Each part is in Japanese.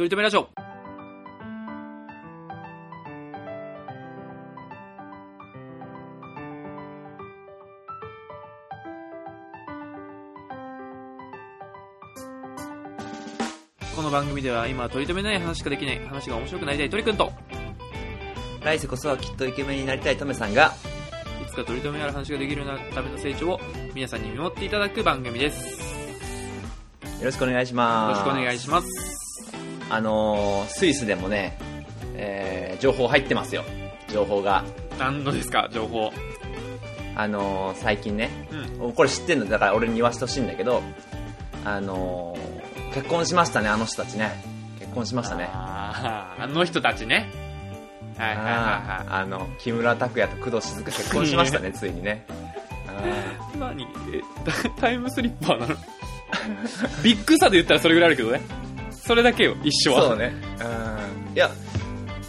とりとめラジオ。この番組では今は取り留めない話しかできない話が面白くなりたい鳥くんと来世こそはきっとイケメンになりたいトメさんが、いつか取り留めある話ができるようなための成長を皆さんに見守っていただく番組です。よよろしくお願いします。ろしくお願いします。あのー、スイスでもね、えー、情報入ってますよ。情報が。何のですか、情報。あのー、最近ね、うん。これ知ってんの？だから俺に言わせてほしいんだけど、あのー、結婚しましたね、あの人たちね。結婚しましたね。あーあの人たちね。はいはいはいはあーあの、木村拓哉と工藤静香結婚しましたね、ついにね。何？えタタイムスリッパーなの？ビッグさで言ったらそれぐらいあるけどね。それだけよ、一緒は。ーそうね。うん。いや、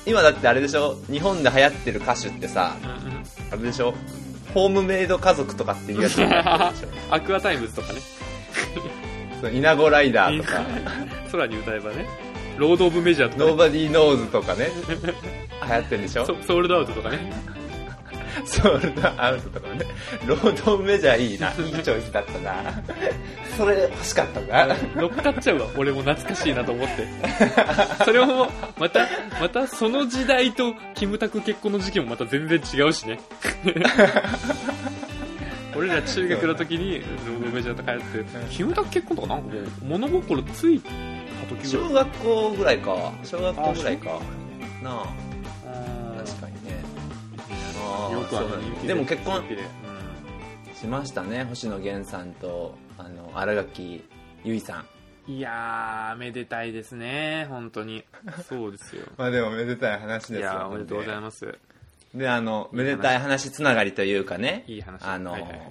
今だってあれでしょ？日本で流行ってる歌手ってさ、あれでしょ？ HOME MADE 家族とかっていうやつ Aqua Timez とかね。イナゴライダーとか、空に歌えばね。ロード・オブ・メジャーとか、ね。Nobody Knows とかね、流行ってるでしょ？ソ SOUL'd OUT とかね。ソールドアウトとかね、ロードメジャーいいな、いいチョイスだったな。それ欲しかったな。乗っかっちゃうわ。俺も懐かしいなと思って。それも、また、またその時代とキムタク結婚の時期もまた全然違うしね。俺ら中学の時にロードメジャーとかやって、キムタク結婚とかなんかもう物心ついた時ぐ小らい。学校ぐらいか。小学校ぐらいか。なあ、よくあの人気でも結婚しましたね、星野源さんと、あの、新垣結衣さん。うんいやー、めでたいですね、本当に。そうですよ。まあでもめでたい話ですよ。いやー、おめでとうございまます。す。で、あの、めでたい話つながりというかね、いい話あの、はいはいはい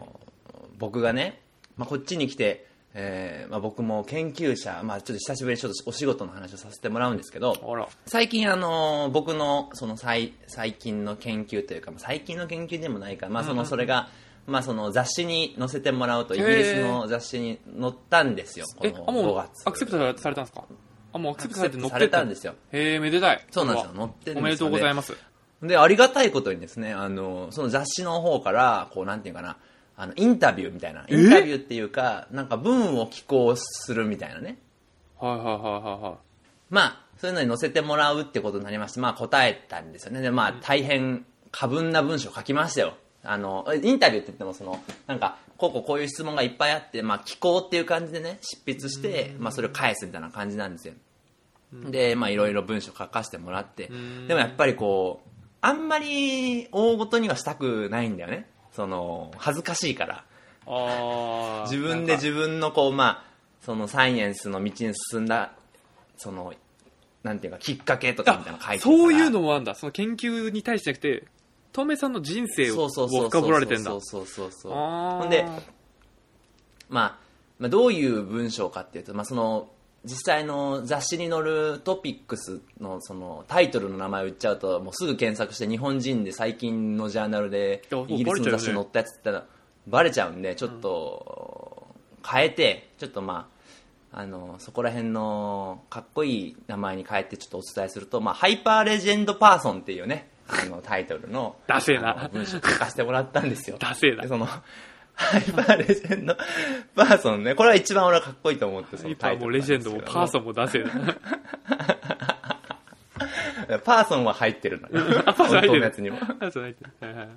僕がね、まあ、こっちに来て、えーまあ、僕も研究者、まあ、ちょっと久しぶりにちょっとお仕事の話をさせてもらうんですけど。最近あの僕のその最最近の研究というかまあ最近の研究でもないか、まあ、そのそれが、まあ、その雑誌に載せてもらうとイギリスの雑誌に載ったんですよこえ、のあ、も5う月。アクセプトされたんですか？あ、もうアクセプトされて乗ってされたんですよ。へえ、めでたい。そうなんですよう載ってるんですよ。おめでとうございます。でありがたいことにですねあのその雑誌の方からこうなんていうかなあのインタビューみたいなインタビューっていうかなんか文を寄稿するみたいなねはいはいはいはいはい。まあ、そういうのに載せてもらうってことになりまして、まあ答えたんですよね。で、まあ大変過分な文章を書きましたよ。あの、インタビューって言ってもその、なんか、こうこうこういう質問がいっぱいあって、まあ寄稿っていう感じでね、執筆して、まあそれを返すみたいな感じなんですよ。で、まあいろいろ文章書かせてもらって、でもやっぱりこう、あんまり大ごとにはしたくないんだよね。その、恥ずかしいから。あー 自分で自分のこうまあそのサイエンスの道に進んだそのなんていうかきっかけとかみたいなの書いてそういうのもあんだ。その研究に対してじゃなくて、トメさんの人生を深掘られてんだ。そうそうそうそうほんで、まあ、まあどういう文章かっていうと、まあ、その実際の雑誌に載るトピックスのそのタイトルの名前を言っちゃうともうすぐ検索して日本人で最近のジャーナルでイギリスの雑誌に載ったやつって言ったらバレちゃうんでちょっと変えてちょっとまああのそこら辺のかっこいい名前に変えてちょっとお伝えすると、まあ、ハイパーレジェンドパーソンっていうねあのタイトルの ダな。文章書かせてもらったんですよ。ダセえな。でそのハイパーレジェンド。パーソンね。これは一番俺はかっこいいと思ってそのハイパーもレジェンドもパーソンも出せる。ン パーソンは入ってるのよ。本当のやつにもパーソン入ってる。はいはい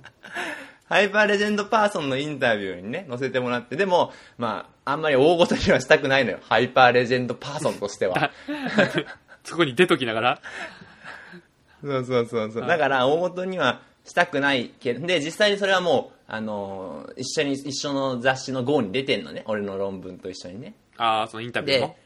ハイパーレジェンドパーソンのインタビューにね載せてもらって。でもまああんまり大ごとにはしたくないのよ。ハイパーレジェンドパーソンとしては。そこに出ときながら、そうそうそうそう。だから、大元にはしたくないけど、で、実際にそれはもう、あのー一緒に、一緒の雑誌の号に出てんのね。俺の論文と一緒にね。ああ、そのインタビューでも。、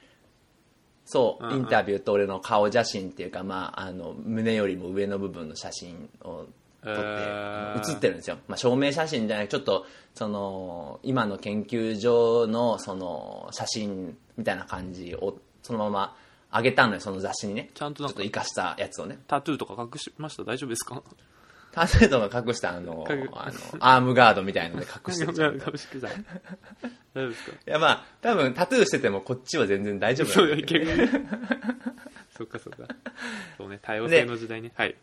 そう、うんうんインタビューと俺の顔写真っていうか、まあ、あの、胸よりも上の部分の写真を撮って、えー写ってるんですよ。まあ、証明写真じゃなくちょっと、その、今の研究所の、その、写真みたいな感じを、そのまま上げたのよ、その雑誌にね。ちゃんとなんかちょっと活かしたやつをね。タトゥーとか隠しました？大丈夫ですか？ターセイトが隠したあの隠あのアームガードみたいので隠してるじゃんい隠してた大丈夫ですかやまあ多分タトゥーしててもこっちは全然大丈夫そうなんだけどいけるそっかそっ多様性の時代ね。はい。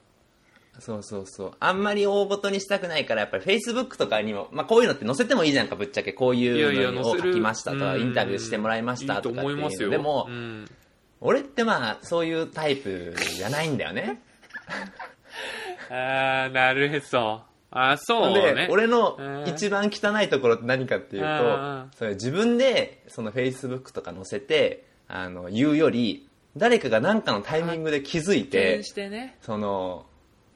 そうそうそう。あんまり大ごとにしたくないから、やっぱり Facebook とかにも、まあこういうのって載せてもいいじゃんか、ぶっちゃけ。こういうのを。書きましたとか、うんインタビューしてもらいましたとかっていうのいいと思いますよ。でもう、ん俺ってまあ、そういうタイプじゃないんだよね。あー、なるへそ。あ、そうでね。、俺のうん一番汚いところって何かっていうと、それ自分で、その Facebook とか載せて、あの、言うより、誰かが何かのタイミングで気づいててね。その、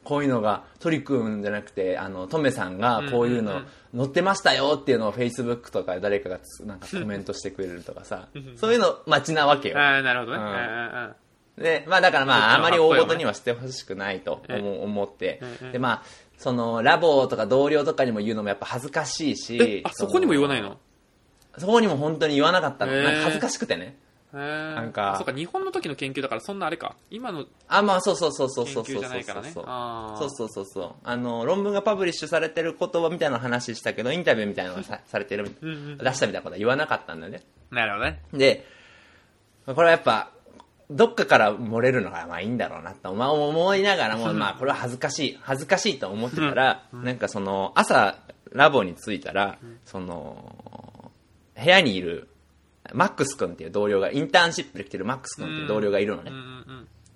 こういうのが、トリくんじゃなくて、あの、トメさんがこういうの載ってましたよっていうのを Facebook とかで誰かがつなんかコメントしてくれるとかさ、そういうの待ちなわけよ。あー、なるほどね。うんで、まあだからまあ、あまり大ごとにはしてほしくないとえ思思ってええ、でまあ、その、ラボとか同僚とかにも言うのもやっぱ恥ずかしいえし、あ、そこにも言わないの？そこにも本当に言わなかったの。なんか恥ずかしくてね。なんかそうか、日本の時の研究だから、そんなあれか。今のあ、まあそうそうそうそう研そうそう。そうあーそうそうそうそう。あの、論文がパブリッシュされてる言葉みたいな話したけど、インタビューみたいなのがさされてる、出したみたいなことは言わなかったんだよね。なるほどね。で、これはやっぱ、どっかから漏れるのがまあいいんだろうなと、まあ、思いながら も、まあこれは恥ずかしい、恥ずかしいと思ってたら、なんかその、朝、ラボに着いたら、その、部屋にいる、マックス君っていう同僚が、インターンシップで来てるマックス君っていう同僚がいるのね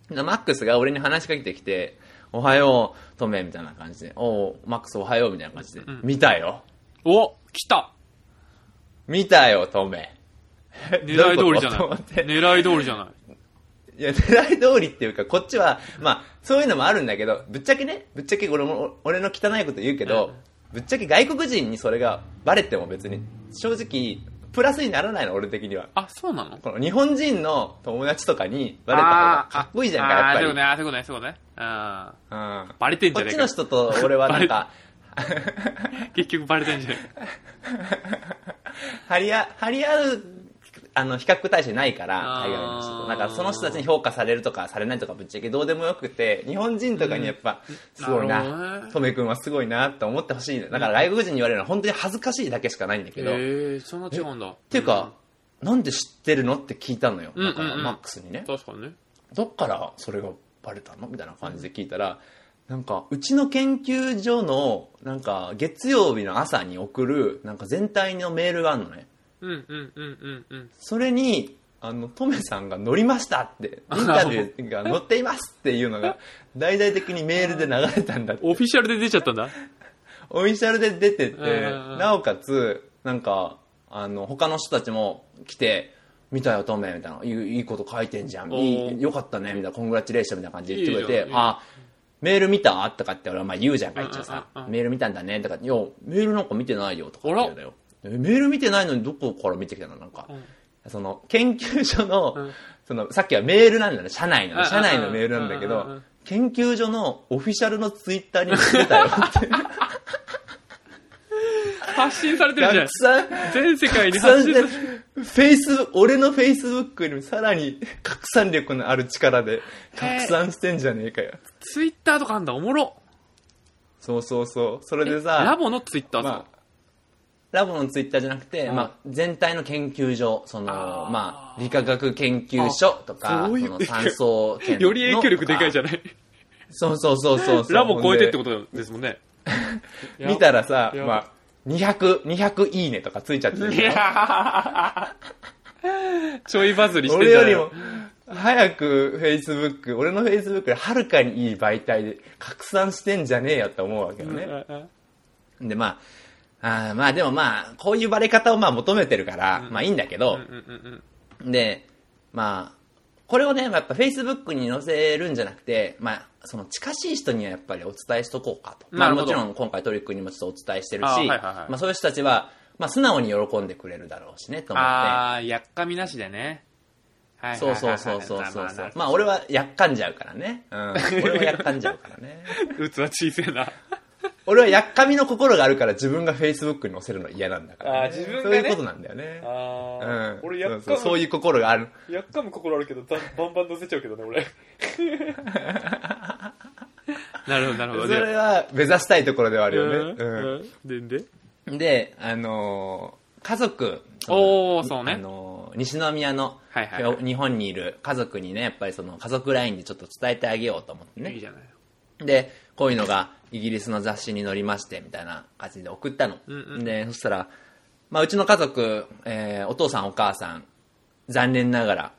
マックスが俺に話しかけてきて、おはよう、トメみたいな感じで、おう、マックスおはようみたいな感じで、見たよ。うん。お来た見たよ、トメ。狙い通りじゃない 狙い通りじゃない。いや、狙い通りっていうか、こっちは、まあ、そういうのもあるんだけど、ぶっちゃけね、ぶっちゃけ俺も、俺の汚いこと言うけど、ぶっちゃけ外国人にそれがバレても別に、正直、プラスにならないの、俺的には。あ、そうなの？この日本人の友達とかにバレた方がかっこいいじゃんか、やっぱり。あーそういうことね、あーそういうことね、そういうことね。あうん。バレてんじこっちゃねえか。の人と俺はなんか、ー 結局バレてんじゃね張り合張り合うあの比較対象ないから海外の人と。だからその人たちに評価されるとかされないとかぶっちゃけどうでもよくて日本人とかにやっぱすごいな。トメ君はすごいなって思ってほしいだ。から外国人に言われるのは本当に恥ずかしいだけしかないんだけど、っえー、そんな違うんだ。っていうか、なんで知ってるのって聞いたのようんだからうん。うんマックスにね、確かにね。どっからそれがバレたのみたいな感じで聞いたら、なんか、うちの研究所の、なんか、月曜日の朝に送る、なんか全体のメールがあるのね。うんうんうんうんうん。それに、あの、トメさんが乗りましたって、インタビューが載っていますっていうのが、大々的にメールで流れたんだって。オフィシャルで出ちゃったんだ。オフィシャルで出ててうん、なおかつ、なんか、あの、他の人たちも来て、見たよ、トメみたいな。いいいいこと書いてんじゃん。いい、よかったね、みたいな。コングラチュレーションみたいな感じで言ってくれて、あ、メール見た？とかって俺はまあ言うじゃんか、一応さ。メール見たんだね、とか、いや、メールなんか見てないよ、とか言うんだよ。えメール見てないのにどこから見てきたの？なんか。その、研究所の、うんその、さっきはメールなんだね、社内の社内のメールなんだけど研究所のオフィシャルのツイッターにも出たよって。発信されてるじゃん全世界に発信されてる。フェイス、俺のフェイスブックよりもさらに 拡散力のある力で拡散してんじゃねえかよ。ツイッターとかあんだ、おもろ。そうそうそう。それでラさ、ボのツイッターさまあ、ラボのツイッターじゃなくて、うんまあ、全体の研究所、その、まあ、理化学研究所とか、そういうその酸素研より影響力でかいじゃん。ない？そうそうそうそうそう。ラボ超えてってこことですもんね。と見たらさ、やまあ、200、200いいねとかついちゃってるちょいバズりしてんじゃない？俺よりも、早く Facebook、俺の Facebook よりはるかにいい媒体で拡散してんじゃねえよって思うわけよね。で、まあ、あーまあでもまあ、こういうバレ方をまあ求めてるから、まあいいんだけど、で、まあ、これをね、やっぱ Facebook に載せるんじゃなくて、まあ、その近しい人にはやっぱりお伝えしとこうかと。まあもちろん今回トリックにもちょっとお伝えしてるし、はいはいはいまあそういう人たちは、まあ素直に喜んでくれるだろうしね、と思って。あー、やっかみなしでね。はいそうそうそうそうそうそう。まあ俺はやっかんじゃうからね。うん。俺はやっかんじゃうからね。器小さいな。俺はやっかみの心があるから自分が Facebook に載せるの嫌なんだから、ね。あー自分がねそういうことなんだよね。あうーん。俺やっかむ、そうそうそういう心がある。やっかむ心あるけど、バンバン乗せちゃうけどね、俺。なるほど、なるほど。それは目指したいところではあるよね。ううんん。でんで？ん。で、あのー家族。おーそうねあのー西宮の、はいはいはい日本にいる家族にね、やっぱりその家族ラインでちょっと伝えてあげようと思ってね。いいじゃない。で、こういうのがイギリスの雑誌に載りまして、みたいな感じで送ったの。うんうんで、そしたら、まあ、うちの家族、えーお父さんお母さん、残念ながら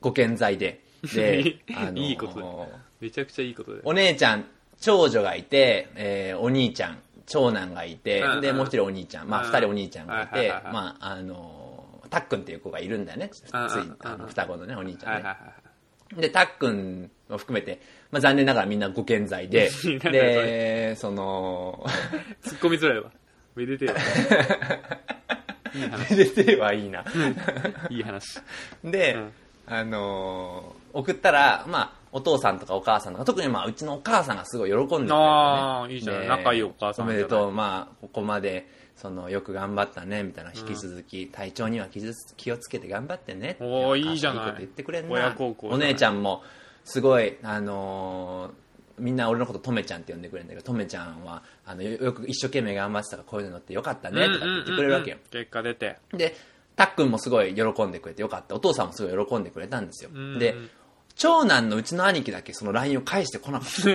ご健在で、で、あのーいいことだめちゃくちゃいいことで。お姉ちゃん、長女がいて、えーお兄ちゃん、長男がいてで、もう一人お兄ちゃん、まあ、うん二人お兄ちゃんがいてまあ、あのーたっくんっていう子がいるんだよね。つい、あの、双子のね、お兄ちゃんね。で、たっくんを含めて、まあ、残念ながらみんなご健在で で、その、突っ込みづらいわ。めでてえわ。いい話。めでてえはいいな。いい話。で、うんあのー送ったら、まあ、お父さんとかお母さんとか、特にまあ、うちのお母さんがすごい喜んでくね。あーいいじゃないで仲いいお母さんおめでとう、まあ、ここまで、その、よく頑張ったね、みたいな、引き続き、体調には気をつけて頑張ってね。おーいいじゃないいいこと言ってくれんな。親孝行お姉ちゃんも、すごい、あのーみんな俺のこととめちゃんって呼んでくれるんだけど、とめちゃんは、あの、よよく一生懸命頑張ってたからこういうのってよかったね、とかって言ってくれるわけよ。うんうんうん結果出て。で、たっくんもすごい喜んでくれてよかった。お父さんもすごい喜んでくれたんですよ。うんで、長男のうちの兄貴だけその LINE を返してこなかった。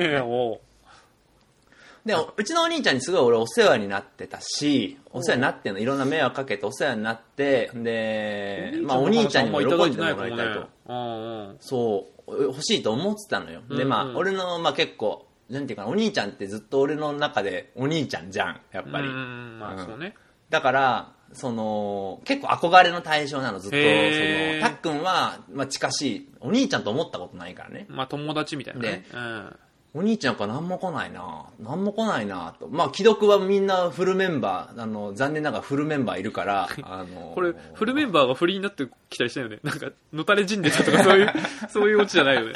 で、うちのお兄ちゃんにすごい俺お世話になってたし、お世話になってんの、いろんな迷惑かけてお世話になって、で、まあお兄ちゃんにも喜んでもらいたいと。うんうん。そう、欲しいと思ってたのよ。で、まあうんうん俺の、まあ結構、なんていうかな、お兄ちゃんってずっと俺の中でお兄ちゃんじゃん、やっぱり。まあそうね。だから、その、結構憧れの対象なの、ずっと。その、たっくんは、まあ近しい、お兄ちゃんと思ったことないからね。まあ友達みたいなねで。うん。お兄ちゃんから何も来ないな何も来ないなと。まあ、既読はみんなフルメンバー、あの、残念ながらフルメンバーいるから、あの、これ、フルメンバーがフリーになってきたりしたよね。なんか、のたれ死んでたとか、そういう、そういうオチじゃないよね。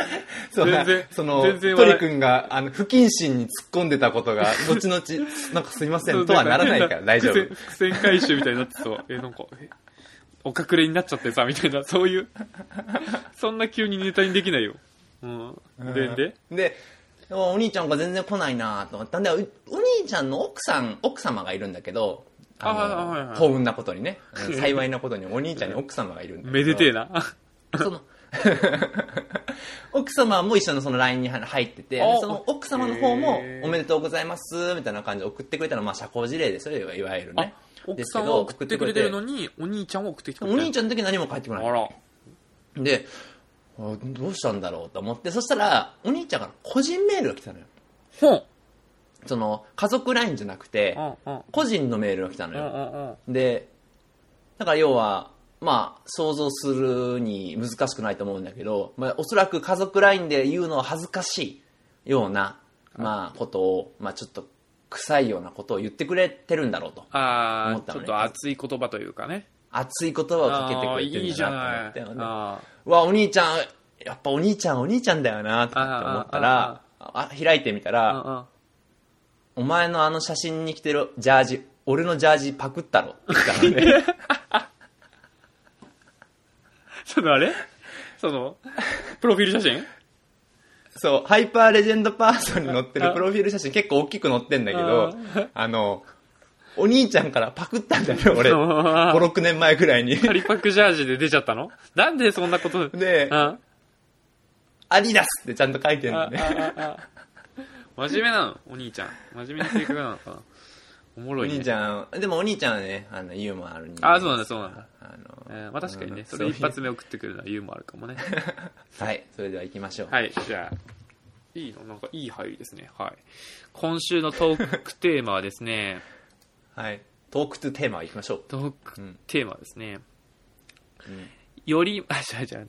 そう全然、その、全然トリ君が、あの、不謹慎に突っ込んでたことが、後々、なんかすいません、とはならないから大丈夫。伏線伏線回収みたいになってそう。え、なんか、えお隠れになっちゃってさ、みたいな、そういう、そんな急にネタにできないよ。うん。で、で、で、お兄ちゃんが全然来ないなと思ったんで、うお兄ちゃんの奥さん、奥様がいるんだけど、はいはい幸運なことにね、う ん幸いなことにお兄ちゃんに奥様がいるんだけど。めでてえな。その 奥様も一緒のその LINE に入っててあ、その奥様の方もおめでとうございますみたいな感じで送ってくれたのはまあ社交辞令ですよ、いわゆるねあ。、奥さんは送ってくれてるのに、お兄ちゃんは送ってきてくれてお兄ちゃんの時何も返ってこない。で、あどうしたんだろうと思って、そしたら、お兄ちゃんから個人メールが来たのよ。ほん。その、家族 LINE じゃなくて。個人のメールが来たのよ。で、だから要は、まあ、想像するに難しくないと思うんだけど、まあ、おそらく家族 LINE で言うのは恥ずかしいような、まあ、ことを、まあ、ちょっと臭いようなことを言ってくれてるんだろうと。思ったのねちょっと熱い言葉というかね。熱い言葉をかけてくれてあーいいじゃるんだなと思。ってよね。あうわ、お兄ちゃん、やっぱお兄ちゃん、お兄ちゃんだよな、とかって思ったら、あ開いてみたーら。お前のあの写真に着てるジャージ、俺のジャージパクったろって言ったのね。そのあれ？その、プロフィール写真？そう、ハイパーレジェンドパーソンに載ってるプロフィール写真結構大きく載ってんだけど、あの、お兄ちゃんからパクったんだよ、俺。5、あ6年前くらいに。カリパクジャージで出ちゃったの？なんでそんなこと？であアディダスってちゃんと書いてるあのね。真面目なの？お兄ちゃん。真面目な性格なのかな？おもおろいね。兄ちゃん、でもお兄ちゃんはね、あの、ユーモアある人ああ、そうなんだ、そうなんだ。あの、えーまあ確かにね、うんそれ一発目送ってくるのはユーモアあるかもね。はい、それでは行きましょう。はい、じゃあ、いいの？なんかいい入りですね。はい。今週のトークテーマはですね、はい。トークトゥテーマ行きましょう。トークうんテーマはですね、うんより、あ、じゃあじゃあ、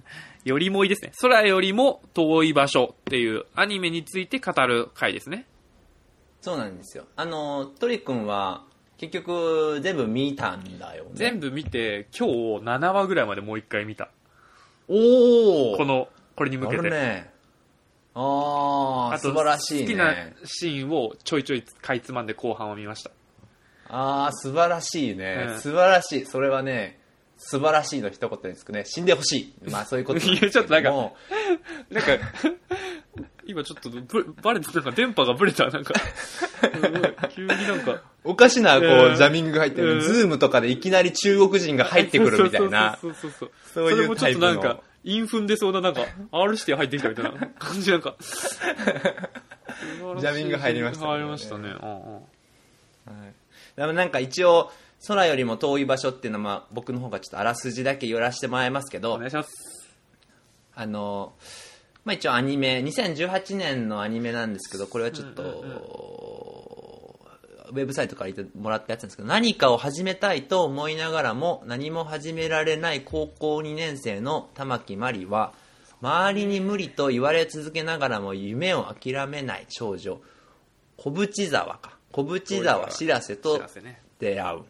よりもいいですね。空よりも遠い場所っていうアニメについて語る回ですね。そうなんですよ。あの、トリ君は、結局、全部見たんだよね。全部見て、今日7話ぐらいまでもう一回見た。おおこの、これに向けて。ね。ああ、素晴らしい好きなね。シーンをちょいちょいかいつまんで後半を見ました。ああ、素晴らしいね、うん。素晴らしい。それはね、素晴らしいの一言につくね。死んでほしい。まあそういうことなんですけども。いやちょっとなんか、なんか、今ちょっとぶバレてなんか電波がブレた。なんかすごい急になんか。おかしな、こうジャミングが入ってる。うん。ズームとかでいきなり中国人が入ってくるみたいな。そうそうそうそうそういうそれもちょっとなんかタイプの。インフンでそうななんか R して入ってきたみたいな。感じなんか。ジャミング入りましたね。入りましたね。うんうん。はいなんか一応、空よりも遠い場所っていうのは、まあ、僕の方がちょっとあらすじだけ寄らせてもらいますけどお願い、しますあの、まあ一応アニメ、2018年のアニメなんですけど、これはちょっと、うんうんウェブサイトからてもらったやつなんですけど、何かを始めたいと思いながらも、何も始められない高校2年生の玉木まりは、周りに無理と言われ続けながらも夢を諦めない少女、小淵沢か。小淵沢しらせと出会う。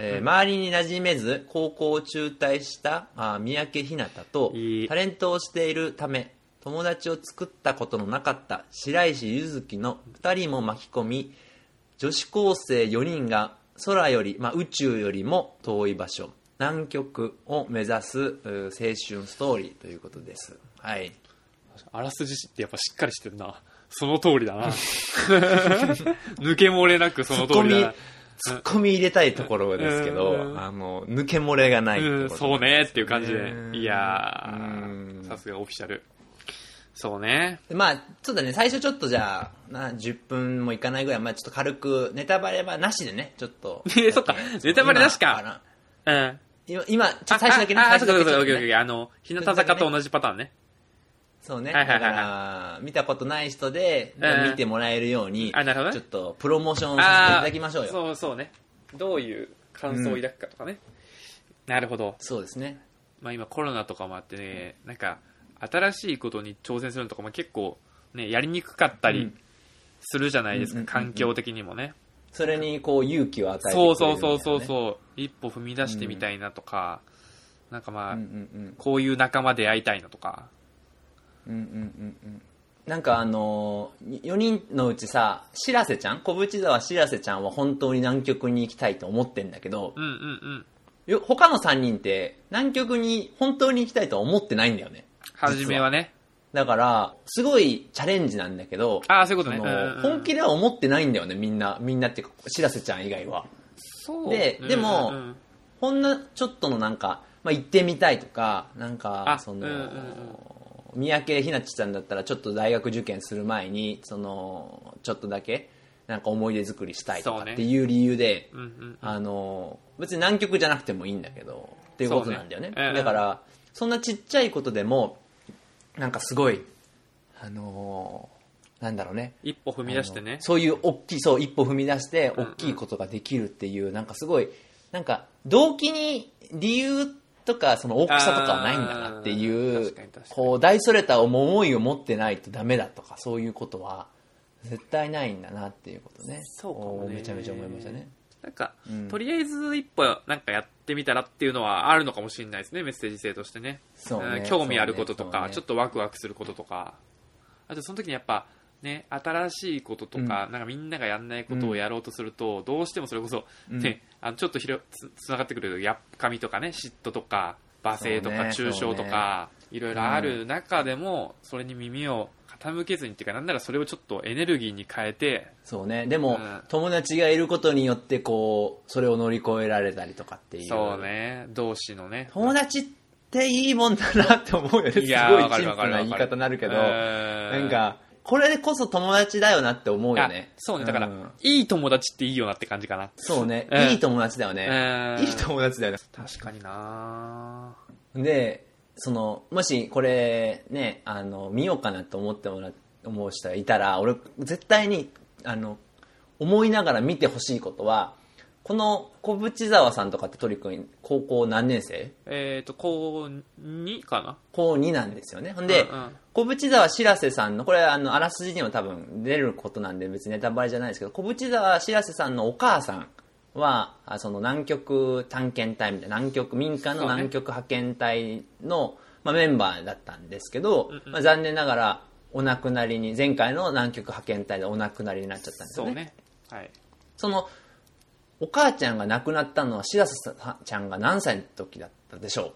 えー周りに馴染めず高校を中退したあー三宅ひなたとタレントをしているため友達を作ったことのなかった白石ゆずきの2人も巻き込み女子高生4人が空より、まあ、宇宙よりも遠い場所南極を目指す青春ストーリーということです。はい。あらすじってやっぱしっかりしてるなその通りだな抜け漏れなくその通りだなツッコミ入れたいところですけど、うんあの抜け漏れがないってうん、ことそうねっていう感じでうん。いやさすがオフィシャル。そうね。まあ、そうだね、最初ちょっとじゃあ、な10分もいかないぐらい、まあちょっと軽く、ネタバレはなしでね、ちょっと。えそっかネタバレなしか今うん。今、今、ちょっと最初だけね、あ、そうかそうか。あの、日向坂と同じパターンね。そうね。はいはいはいはいだから、見たことない人で、うん見てもらえるように、あなるほどねちょっとプロモーションをさせていただきましょうよ。そうそうね。どういう感想を抱くかとかね。なるほど。そうですね。まあ今コロナとかもあってね、なんか、新しいことに挑戦するのとかも結構、ね、やりにくかったりうんするじゃないですか、うんうんうんうん環境的にもね。それに、こう、勇気を与えてくれるそうみたいなね、そうそうそうそう。一歩踏み出してみたいなとか、なんかまあ、うんうんうん。こういう仲間で会いたいなとか。うんうんうんうんなんかあのー、4人のうちさ、しらせちゃん？小淵沢しらせちゃんは本当に南極に行きたいと思ってんだけど、うんうんうん。よ他の3人って南極に本当に行きたいとは思ってないんだよね。初めはね。だから、すごいチャレンジなんだけど、ああ、そういうことね。本気では思ってないんだよね、みんな。みんなっていうか、しらせちゃん以外は。そうででもうんうんうんほんのちょっとのなんか、まあ、行ってみたいとか、なんかあ、その、うんうんうん三宅ひなちちゃんだったらちょっと大学受験する前に、その、ちょっとだけ、なんか思い出作りしたいとかっていう理由で、うんうんあの、別に南極じゃなくてもいいんだけど、っていうことなんだよね。ねうんうんだから、そんなちっちゃいことでも、なんかすごい、あのなんだろうね。一歩踏み出してね。そういう大きい、そう、一歩踏み出して、うんうん大きいことができるっていう、なんかすごい、なんか、動機に理由とか、その大きさとかはないんだなっていうこう、大それた思いを持ってないとダメだとか、そういうことは、絶対ないんだなっていうことね。そうかもねおーめちゃめちゃ思いましたね。なんか、うんとりあえず一歩なんかやってみたらっていうのはあるのかもしれないですね、メッセージ性としてね。そうねん興味あることとか、そうねちょっとワクワクすることとか。あとその時にやっぱ、ね、新しいこととか、うんなんかみんながやんないことをやろうとすると、どうしてもそれこそ、うんね、あのちょっとひろつつながってくるやっかみとかね、嫉妬とか、罵声とか、そうね中傷とか、いろいろある中でも、それに耳を傾けずにっていうか、なんならそれをちょっとエネルギーに変えて、そうね。でも、うん友達がいることによって、こう、それを乗り越えられたりとかっていう。そうね、同士のね。友達っていいもんだなって思うよね。すごいいやーわか陳腐るわかるな言い方になるけど、うんなんか、これでこそ友達だよなって思うよねあ。そうね、だから、んいい友達っていいよなって感じかな。そうね、うんいい友達だよね。うんいい友達だよね。確かになで、その、もしこれね、あの、見ようかなと思ってもら、思う人がいたら、俺、絶対に、あの、思いながら見てほしいことは、この小淵沢さんとかって鳥くん、高校何年生？えっ、と、高2かな高2なんですよね。ほんで、うんうん小淵沢しらせさんの、これあの、あらすじにも多分出ることなんで別にネタバレじゃないですけど、小淵沢しらせさんのお母さんは、あその南極探検隊みたいな、南極、民間の南極派遣隊の、まあ、メンバーだったんですけど、うんうんまあ、残念ながらお亡くなりに、前回の南極派遣隊でお亡くなりになっちゃったんですよね。そうね。はい。その、お母ちゃんが亡くなったのは、しらせちゃんが何歳の時だったでしょ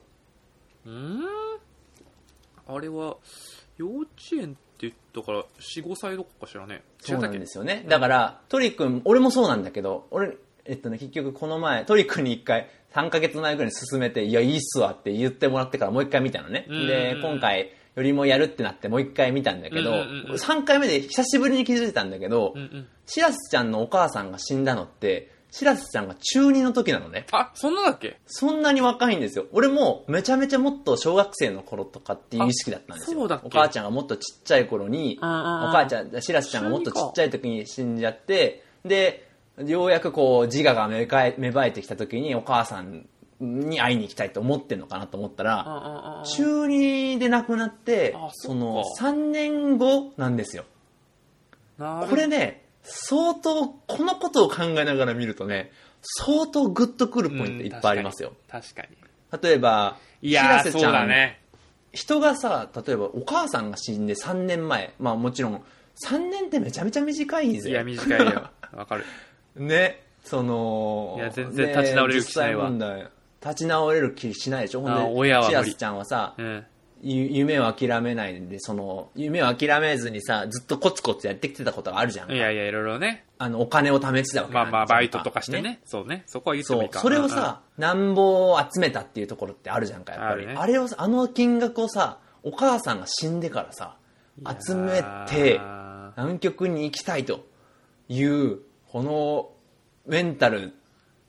う？ん？あれは、幼稚園って言ったから45歳どこかしらね。そうなんですよね。だから、トリ君、俺もそうなんだけど、俺、えっとね、結局この前、トリ君に一回、3ヶ月前ぐらいに進めて、いや、いいっすわって言ってもらってからもう一回見たのね。うんうんうん。で、今回、よりもやるってなってもう一回見たんだけど、うんうんうんうん。3回目で久しぶりに気づいたんだけど、うんうん。しらすちゃんのお母さんが死んだのって、しらすちゃんが中2の時なのね。あそんなだっけ？そんなに若いんですよ。俺もめちゃめちゃもっと小学生の頃とかっていう意識だったんですよ。あそうだっけ？お母ちゃんがもっとちっちゃい頃に、お母ちゃん、しらすちゃんがもっとちっちゃい時に死んじゃって、で、ようやくこう自我が芽生え芽生えてきた時にお母さんに会いに行きたいと思ってんのかなと思ったら、中2で亡くなってあ、その3年後なんですよ。これね、相当、このことを考えながら見るとね、相当グッとくるポイントいっぱいありますよ。確かに。例えば、いやーそう白瀬ちゃん。だね。人がさ、例えばお母さんが死んで3年前、まあもちろん、3年ってめちゃめちゃ短いぜ。いや短いよ。わかる。ね、その、いや全然立ち直れる気しないわ。立ち直れる気しないでしょ。ほんあで、親は無理。シラスちゃんはさ、うん。ゆ夢を諦めないで、その、夢を諦めずにさ、ずっとコツコツやってきてたことがあるじゃん。いやいやいろいろね。あの、お金を貯めてたわけまあまあバイトとかしてね。そうね。そこは言ってそう。もいいか。それをさ、なんぼ集めたっていうところってあるじゃんかやっぱり。あ,、ね。れをさあの金額をさお母さんが死んでからさ集めてあ南極に行きたいというこのメンタル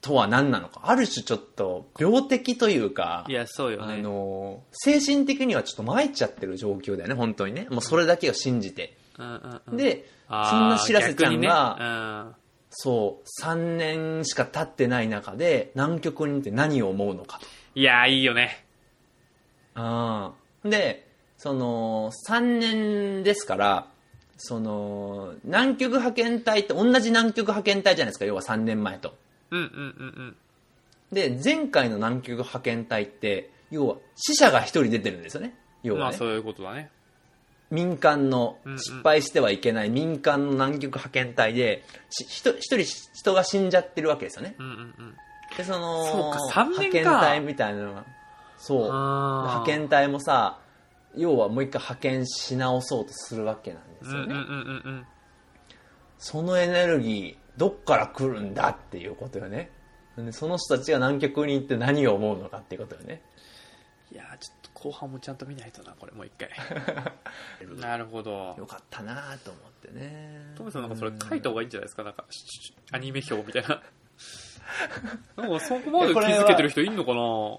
とは何なのか。ある種ちょっと病的というかいやそうよあねの精神的にはちょっと参っちゃってる状況だよね本当にね。もうそれだけを信じて、うんうんうん。でそんなしらせちゃんが、ね。そう3年しか経ってない中で南極に行って何を思うのかと。うんいやいいよね。ああ。で、その、3年ですから、その、南極派遣隊って同じ南極派遣隊じゃないですか、要は3年前と。うんうんうんで、前回の南極派遣隊って、要は死者が1人出てるんですよね。要はね。うんまあそういうことだね民間のうんうん失敗してはいけない民間の南極派遣隊で、し一一人人が死んじゃってるわけですよね。うんうんうんで、その、そ派遣隊みたいなのが、そう。派遣隊もさ要はもう一回派遣し直そうとするわけなんですよね、うんうんうんうんうんそのエネルギーどっから来るんだっていうことよね。でその人たちが南極に行って何を思うのかっていうことよね。いやーちょっと後半もちゃんと見ないとなこれもう一回。なるほど。よかったなと思ってね。トムさんなんかそれ書いた方がいいんじゃないですか？なんかアニメ表みたいな。なんかそこまで気づけてる人いんのかな？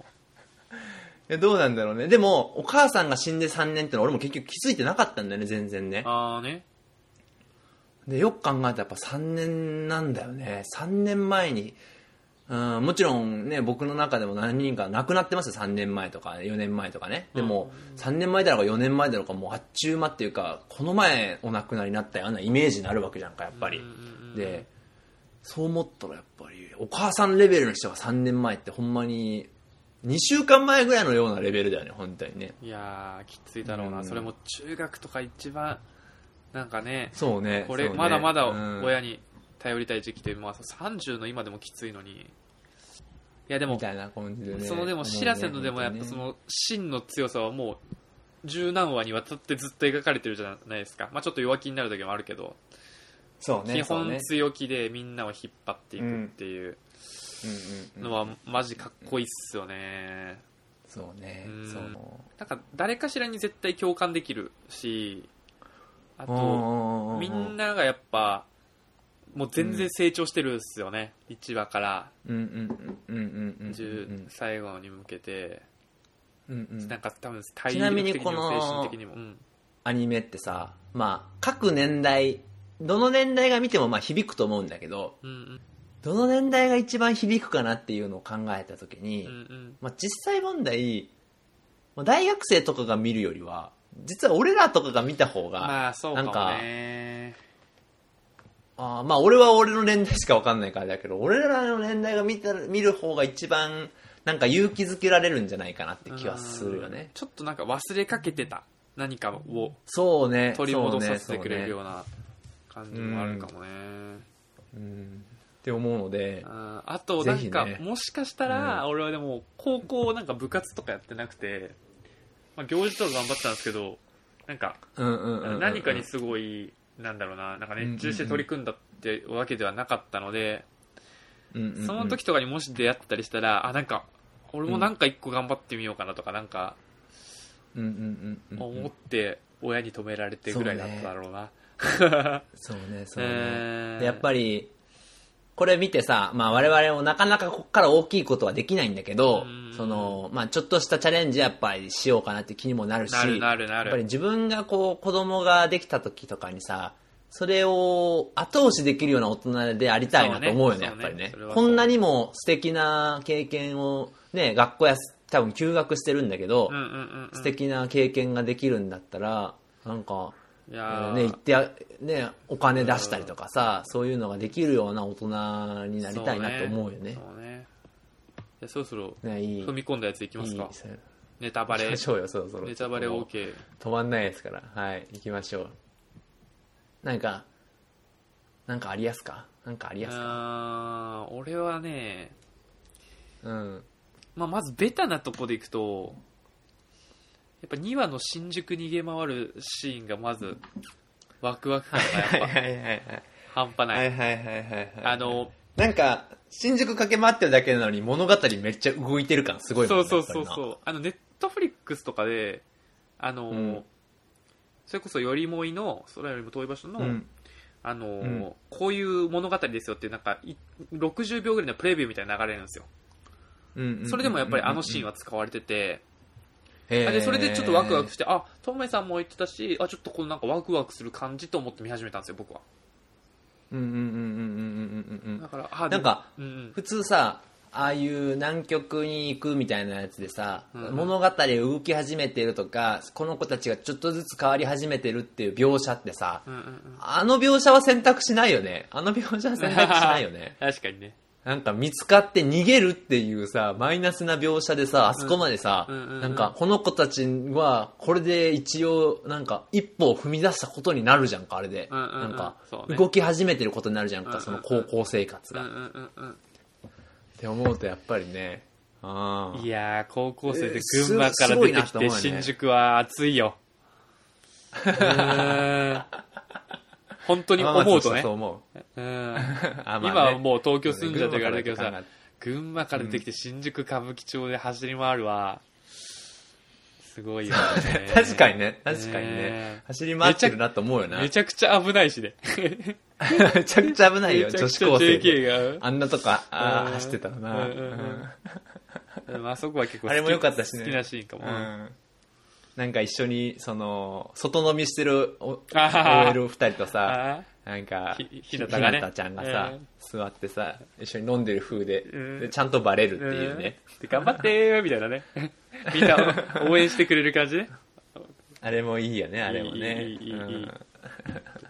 いやどうなんだろうね。でもお母さんが死んで3年ってのは俺も結局気づいてなかったんだよね全然ね。ああねでよく考えたらやっぱ3年なんだよね。3年前にうんもちろんね僕の中でも何人か亡くなってますよ。3年前とか4年前とかね。でも3年前だろうか4年前だろうかもうあっちゅう間っていうかこの前お亡くなりになったようなイメージになるわけじゃんかやっぱり。でそう思ったらやっぱりお母さんレベルの人が3年前ってほんまに2週間前ぐらいのようなレベルだよね本当にね。いやーきついだろうな、うん。それも中学とか一番なんかねそうねこれね。まだまだうん。親に頼りたい時期で、まあ、30の今でもきついのに。いやでもでね。そのでも知らせのでもやっぱその真の強さはもう十何話にわたってずっと描かれてるじゃないですか、まあ、ちょっと弱気になる時もあるけど、そうね基本強気でみんなを引っ張っていくっていう。のはマジかっこいいっすよね。そうね。うん。そう。なんか誰かしらに絶対共感できるしあととみんながやっぱもう全然成長してるんですよね、1話から。うんうんうんうんうんうん10最後に向けて、うんうん。なんか多分体ちなみに力的にもこの精神的にも、うん。アニメってさまあ各年代どの年代が見てもまあ響くと思うんだけどうんうん。どの年代が一番響くかなっていうのを考えた時に、うんうん。まあ、実際問題まあ大学生とかが見るよりは実は俺らとかが見た方が、まあそうなんかねあーまあ俺は俺の年代しか分かんないからだけど俺らの年代が見たら見る方が一番なんか勇気づけられるんじゃないかなって気はするようん。ねちょっとなんか忘れかけてた。何かをそうね。取り戻させてくれるよそうな感じもあるかもね。うん。って思うのであーあとなんか、ね。もしかしたら、俺はでも高校なんか部活とかやってなくて、まあ、行事とか頑張ってたんですけどなんか、何かにすごい、なんだろうな、なんか熱中して取り組んだってわけではなかったので、その時とかにもし出会ったりしたら、あ、なんか、俺もなんか一個頑張ってみようかなとか、なんか、うんうんうんうんうん。思って、親に止められてぐらいだっただろうな。そうね。そうね、えー。でやっぱりこれ見てさ、まあ、我々もなかなかここから大きいことはできないんだけどうん。その、まあ、ちょっとしたチャレンジやっぱりしようかなって気にもなるしなるなるなる。やっぱり自分がこう子供ができた時とかにさそれを後押しできるような大人でありたいなと思うよねね。やっぱりね。こんなにも素敵な経験をね学校や多分休学してるんだけど。素敵な経験ができるんだったらなんかいやーね、行ってあ、ね、お金出したりとかさ、そういうのができるような大人になりたいなと思うよね。そうね。じゃあそろそろ、ね、いい。踏み込んだやついきますかいい。ネタバレ行きま。しょうよ、そろそろ。ネタバレ OK。止まんないですから。はい、行きましょう。なんか、なんかありやすか？なんかありやすか？俺はね、うん。まあ、まずベタなとこでいくと、やっぱ2話の新宿逃げ回るシーンがまず、ワクワク感がやっぱ。半端ない。はいはいはいはい。あ、の、なんか、新宿駆け回ってるだけなのに物語めっちゃ動いてる感すごいもんねそうそうそうそう。あの、ネットフリックスとかで、あの、うんそれこそよりもいの、空よりも遠い場所の、うん。あの、んこういう物語ですよってなんか、い60秒ぐらいのプレビューみたいな流れるんですよ。うんそれでもやっぱりあのシーンは、は使われてて、え、でそれでちょっとワクワクしてあトメさんも言ってたしあちょっとこのなんかワクワクする感じと思って見始めたんですよ僕は。うんうんうんうんうんうんうんだからあなんか、普通さああいう南極に行くみたいなやつでさ、うん、物語動き始めてるとかこの子たちがちょっとずつ変わり始めてるっていう描写ってさ、あの描写は選択しないよね。あの描写は選択しないよね。確かにね。なんか見つかって逃げるっていうさマイナスな描写でさあそこまでさ、うんうんうん。うんなんかこの子たちはこれで一応なんか一歩を踏み出したことになるじゃんかあれで、うんうんうん。なんか動き始めてることになるじゃんか、うんうんうん。その高校生活が、うんうんうんうん。って思うとやっぱりねあいやー、高校生でえー群馬から出てきて、新宿は暑いよ。本当に思うとね。そう。思う。うん。今はもう東京住んじゃってるからだけどさ群馬から、出てきて新宿歌舞伎町で走り回るは、すごいよね。確かにね。確かにね。ね走り回ってるなと思うよなめちゃくちゃ危ないしね。めちゃくちゃ危ないよ女子高生。あんなとこあ走ってたらな。あそこは結構好きあれも良かったしね。好きなシーンかも。なんか一緒に、その、外飲みしてる OL 二人とさ、なんか、ひなたが、ね、ちゃんがさ、座ってさ、一緒に飲んでる風で、でちゃんとバレるっていうね。で頑張ってーみたいなね。みんな応援してくれる感じね。あれもいいよね、あれもね。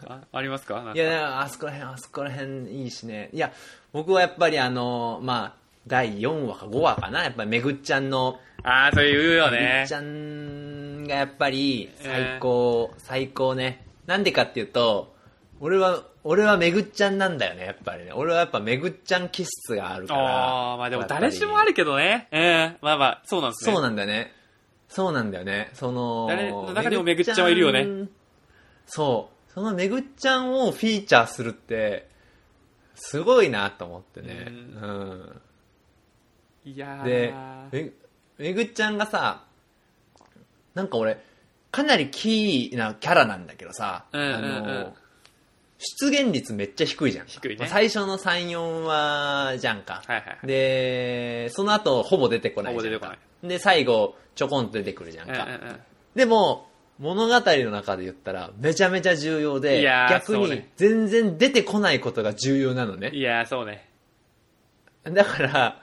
あありますか？いや、あそこら辺、あそこら辺いいしね。いや、僕はやっぱりあの、まあ、第4話か5話かな、やっぱりめぐっちゃんの。ああ、そういうよね。めぐっちゃんがやっぱり最高、最高ね。なんでかっていうと、俺は、俺はめぐっちゃんなんだよね、やっぱりね。俺はやっぱめぐっちゃん気質があるから。ああ、まあでも誰しもあるけどね。うん。まあまあ、そうなんですね。そうなんだよね。そうなんだよね。その、誰の中にもめぐっちゃんはいるよね。そう。そのめぐっちゃんをフィーチャーするって、すごいなと思ってね。ううん。いやーで、めめぐっちゃんがさ、なんか俺、かなりキーなキャラなんだけどさ、うんうんうんあの、出現率めっちゃ低いじゃん。低いねまあ最初の3、4話じゃんか。はいはいはい。で、その後ほぼ出てこないじゃんか。ほぼ出てこないで、最後、ちょこんと出てくるじゃんか。うんうんうんでも、物語の中で言ったらめちゃめちゃ重要で、逆に全然出てこないことが重要なのね。いやー、そうね。だから、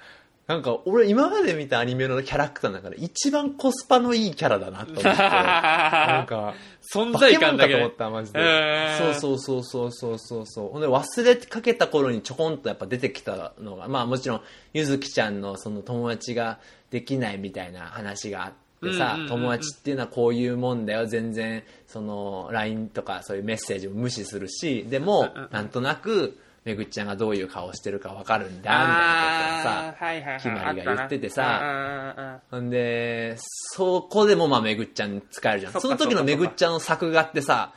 なんか俺今まで見たアニメのキャラクターの中で一番コスパのいいキャラだなと思って。なんか、存化在感だけと思った、マジで。うんそうそうそうそうそうそうそう。ほんで忘れかけた頃にちょこんとやっぱ出てきたのが、まあもちろん、ゆずきちゃんのその友達ができないみたいな話があってさ、うんうんうんうん友達っていうのはこういうもんだよ、全然、その、LINE とかそういうメッセージを無視するし、でもなんとなく、めぐっちゃんがどういう顔してるかわかるんだみたいなことさはいはいはい。ひまりが言っててさほんで、そこでもまあめぐっちゃん使えるじゃん。その時のめぐっちゃんの作画ってさ、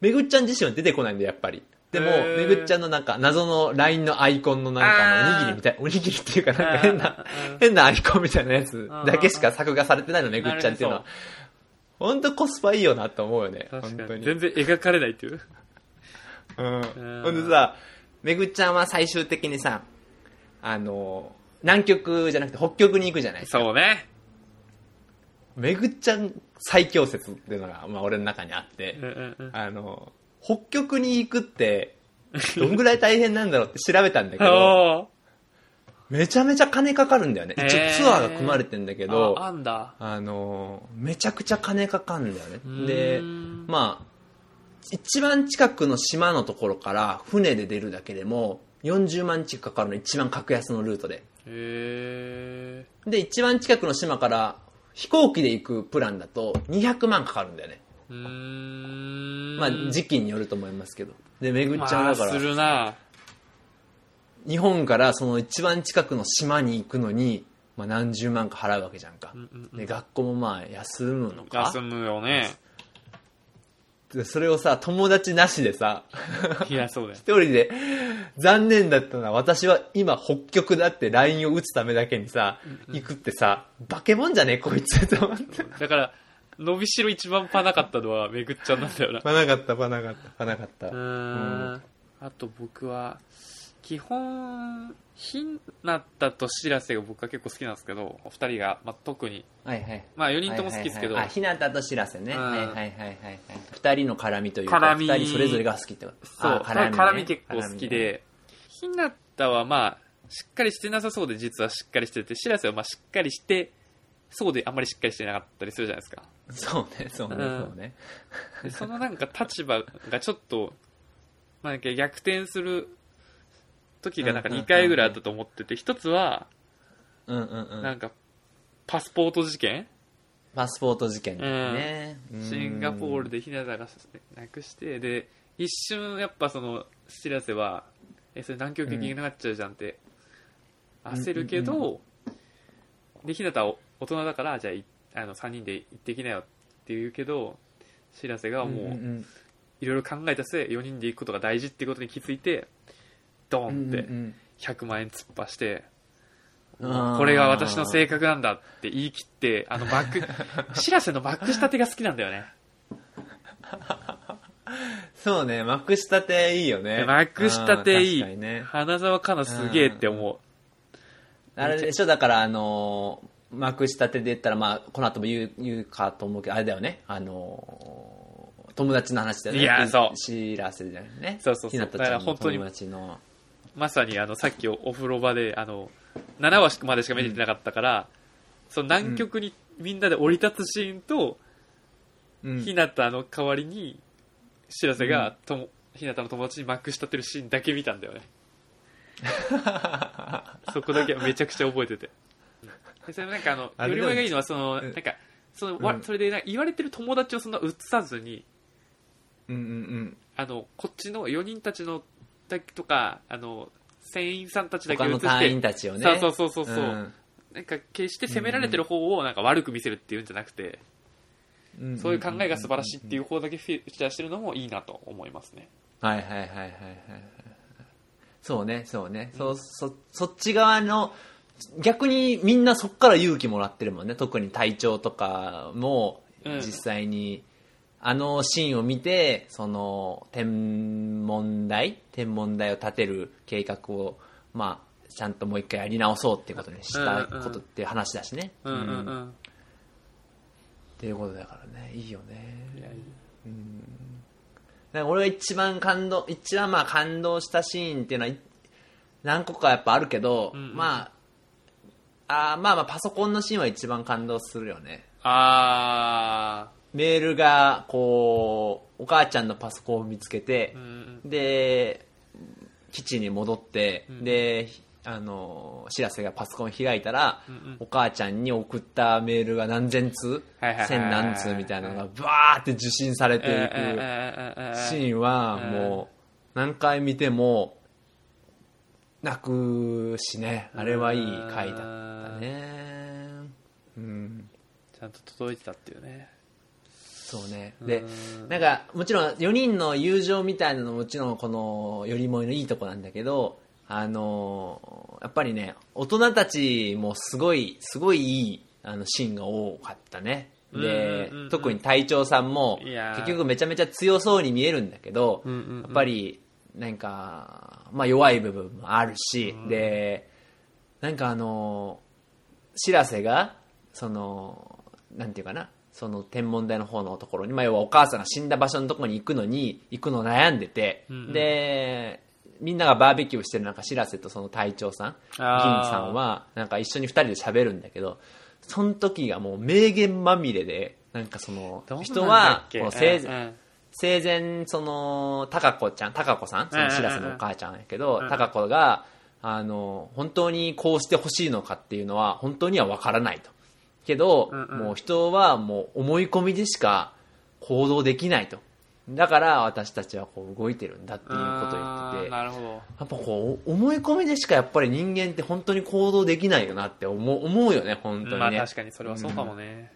めぐっちゃん自身は出てこないんだよ、やっぱり。でも、めぐっちゃんのなんか謎の LINE のアイコンのなんかおにぎりみたい、おにぎりっていうかなんか変な変なアイコンみたいなやつだけしか作画されてないの、めぐっちゃんっていうのは。ほんとコスパいいよなって思うよね。確かに。本当に。全然描かれないっていう。うんうんほんでさ、めぐっちゃんは最終的にさ、あの、南極じゃなくて北極に行くじゃないですか。そうね。めぐっちゃん最強説っていうのが、まあ俺の中にあって。あの、北極に行くって、どんぐらい大変なんだろうって調べたんだけど、あめちゃめちゃ金かかるんだよね。一応ツアーが組まれてんだけあ。ど、あ、あんだ。あの、めちゃくちゃ金かかるんだよね。んで、まあ、一番近くの島のところから船で出るだけでも、40万近くかかるの一番格安のルートで。へえ。で、一番近くの島から飛行機で行くプランだと200万かかるんだよね。うーん。まあ、時期によると思いますけど。で、めぐっちゃんまあだからす、るな。日本からその一番近くの島に行くのに、まあ、何十万か払うわけじゃんか。んで、学校もまあ、休むのか休むよね。でそれをさ、友達なしでさ、いや、そうだよ一。人で、残念だったのは私は今北極だって LINE を打つためだけにさ、行くってさ、化け物じゃねえこいつと思って。だから、伸びしろ一番パなかったのはめぐっちゃんなんだよな。パなかった、パなかった、パなかった。うーん。あと僕は、基本、ひなたとしらせが僕は結構好きなんですけど、お二人が、まあ、特に、はいはい。まあ4人とも好きですけど、はいはいはいあ、ひなたとしらせね。うんはいはいはいはいはい。二人の絡みというか、絡み二人それぞれが好きってこと。そう、あ絡み,、絡みね結構好きで、ひなたはまあ、しっかりしてなさそうで実はしっかりしてて、しらせはまあしっかりして、そうであんまりしっかりしてなかったりするじゃないですか。そうね、そうね、うんそうね。でそのなんか立場がちょっと、まあ、逆転する時がなんか2回ぐらいあったと思ってて、一つは、うんうんうん。なんか、パスポート事件？パスポート事件ね。シンガポールでひなたがなくして、で、一瞬やっぱその、しらせは、え、それ南極行けなくなっちゃうじゃんって、焦るけうんうんど、で、ひなたは大人だから、じゃあい、あの、3人で行ってきなよって言うけど、しらせがうんもう、うんうんいろいろ考えた末、4人で行くことが大事ってことに気づいて、ドーンってうん100万円突っ走して、うんうんこれが私の性格なんだって言い切って、あのバック、し らせのバックしたてが好きなんだよね。そうね、まくしたていいよね。まくしたていい。ね。花澤香菜すげえって思う。あれでしょ、だからあのー、まくしたてで言ったら、まあ、この後も言う言うかと思うけど、あれだよね。あのー友達の話だよね。いやそうしらせじゃないね。そうそうそうひなたちだかゃんのら本当に友達の。まさにあの、さっきお風呂場で、あの、7話までしか見れてなかったから、その南極にみんなで降り立つシーンと、うんひなたの代わりに、しらせがとも、ひなたの友達にまくしたてるシーンだけ見たんだよね。そこだけはめちゃくちゃ覚えてて。でそれもなんかあの、より前がいいのは、その、うんなんか、その、わうんそれでな言われてる友達をそんな映さずに、うんうんうん。あの、こっちの4人たちの、だけとか、あの、船員さんたちだけ他映して、の隊員たちをね。そうそうそうそうそう、んなんか決して責められてる方をなんか悪く見せるっていうんじゃなくて、んそういう考えが素晴らしいっていう方だけフィーチャーしてるのもいいなと思いますね。はいはいはいはいはい。そうね、そうね。そうそそっち側の、逆にみんなそっから勇気もらってるもんね。特に隊長とかも、うん実際に、あのシーンを見て、その、天文台？天文台を建てる計画を、まあ、ちゃんともう一回やり直そうっていうことにしたことっていう話だしね。うんうんううん。っん。ていうことだからね、いいよね。いやいい。だから俺が一番感動一番まあ感動したシーンっていうのはい何個かやっぱあるけど、うんうん。まああーまあまあパソコンのシーンは一番感動するよね。あメールがこうお母ちゃんのパソコンを見つけてで基地に戻って、うん。であの知らせがパソコン開いたら、お母ちゃんに送ったメールが何千通千何通みたいなのがバーって受信されていく、シーンはもう何回見ても泣くしね。あれはいい回だったね。うん。ちゃんと届いてたっていうねそうね。でうん。なんかもちろん4人の友情みたいなのももちろんこのよりもいのいいとこなんだけどあのやっぱりね大人たちもすごいすごいいいあのシーンが多かったね。で、うんうんうん。特に隊長さんも結局めちゃめちゃ強そうに見えるんだけど、うんうんうん。やっぱりなんか、まあ、弱い部分もあるし、でなんかあのしらせがそのなんていうかなその天文台の方のところに、まあ、要はお母さんが死んだ場所のところに行くのに行くの悩んでて、うんうん。でみんながバーベキューしてる中しらせとその隊長さん銀さんはなんか一緒に二人で喋るんだけどその時がもう名言まみれでなんかその人はけ？こう生うん。うん生前その高子ちゃん高子さんそのしらせのお母ちゃんやけど、うん。うん高子があの本当にこうしてほしいのかっていうのは本当には分からないとけど、うんうん。もう人はもう思い込みでしか行動できないと。だから私たちはこう動いてるんだっていうことを言ってて。なるほど。やっぱこう思い込みでしかやっぱり人間って本当に行動できないよなって思う思うよね本当にね、まあ確かにそれはそうかもね、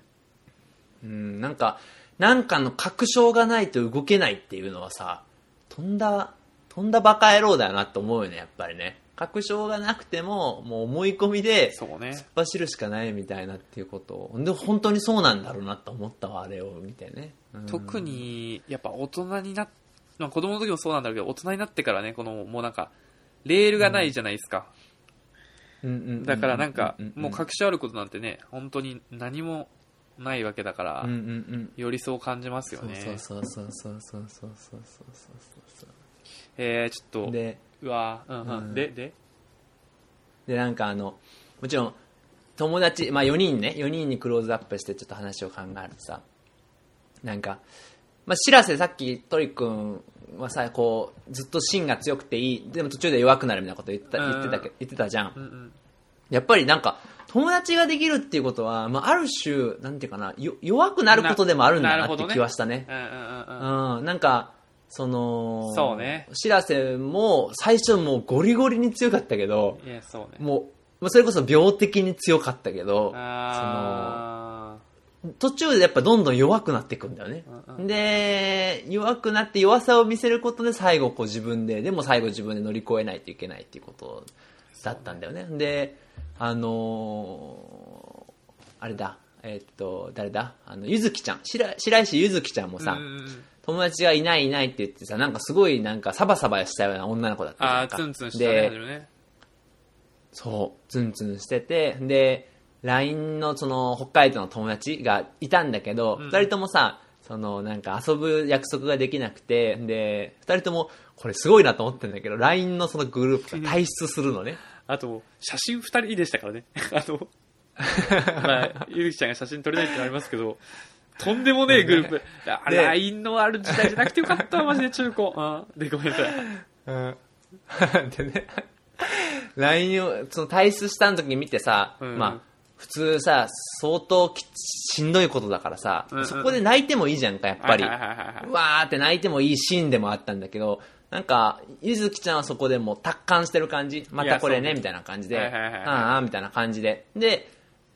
うん、なんか、なんかの確証がないと動けないっていうのはさ、とんだ、とんだバカ野郎だよなって思うよね、やっぱりね。確証がなくても、もう思い込みで、そうね。突っ走るしかないみたいなっていうこと。を。で、本当にそうなんだろうなと思ったわ、あれを見てね。うん。特にやっぱ大人になっ、まあ、子供の時もそうなんだけど大人になってからねこのもうなんかレールがないじゃないですか、うん。だからなんかもう確証あることなんてね本当に何もないわけだから、うん。うん。うん。よりそう感じますよね。そうそうそうそうそうそうそうそう。そうえー、ちょっとそうで、うわうんうん、うん。でで？でなんかあのもちろん友達、まあ、4人ね。4人にクローズアップしてちょっと話を考えるとさ。なんか、まあ、白瀬さっきトリ君はさこうずっと芯が強くていい。でも途中で弱くなるみたいなこと言ったうん言ってたけ言ってたじゃん、うんうん。やっぱりなんか友達ができるっていうことは、まあ、ある種なんていうかなよ弱くなることでもあるんだなってななるほどね。気はしたね。うんうんうんうん。うん、なんかそのそうね。白瀬も最初もうゴリゴリに強かったけどいやそうね。もう、まあそれこそ病的に強かったけど、あ途中でやっぱどんどん弱くなっていくんだよね。うんで、弱くなって弱さを見せることで最後こう自分で、でも最後自分で乗り越えないといけないっていうことだったんだよね。で、あのーあれだ、えーっと、誰だ？あの、ゆずきちゃん、白白石ゆずきちゃんもさ、友達がいないいないって言ってさ、なんかすごいなんかサバサバしたような女の子だったあーツンツンしたねそう、ツンツンしてて、で、LINE のその北海道の友達がいたんだけど、うん。二人ともさ、そのなんか遊ぶ約束ができなくて、で、二人ともこれすごいなと思ってんだけど、LINE のそのグループが退出するのね。あと写真二人でしたからね。あのまあゆずきちゃんが写真撮れないってのありますけどとんでもねえグループ。あで LINE のある時代じゃなくてよかったわ、マジで中高。あで、ごめんなさい。うん。でね、LINE を、その退出した時に見てさ、うんまあ、普通さ、相当きしんどいことだからさ、うんうんそこで泣いてもいいじゃんか、やっぱり。わーって泣いてもいいシーンでもあったんだけど、なんか、ゆずきちゃんはそこでもう達観してる感じ。またこれね、みたいな感じで。ああ、みたいな感じで。で、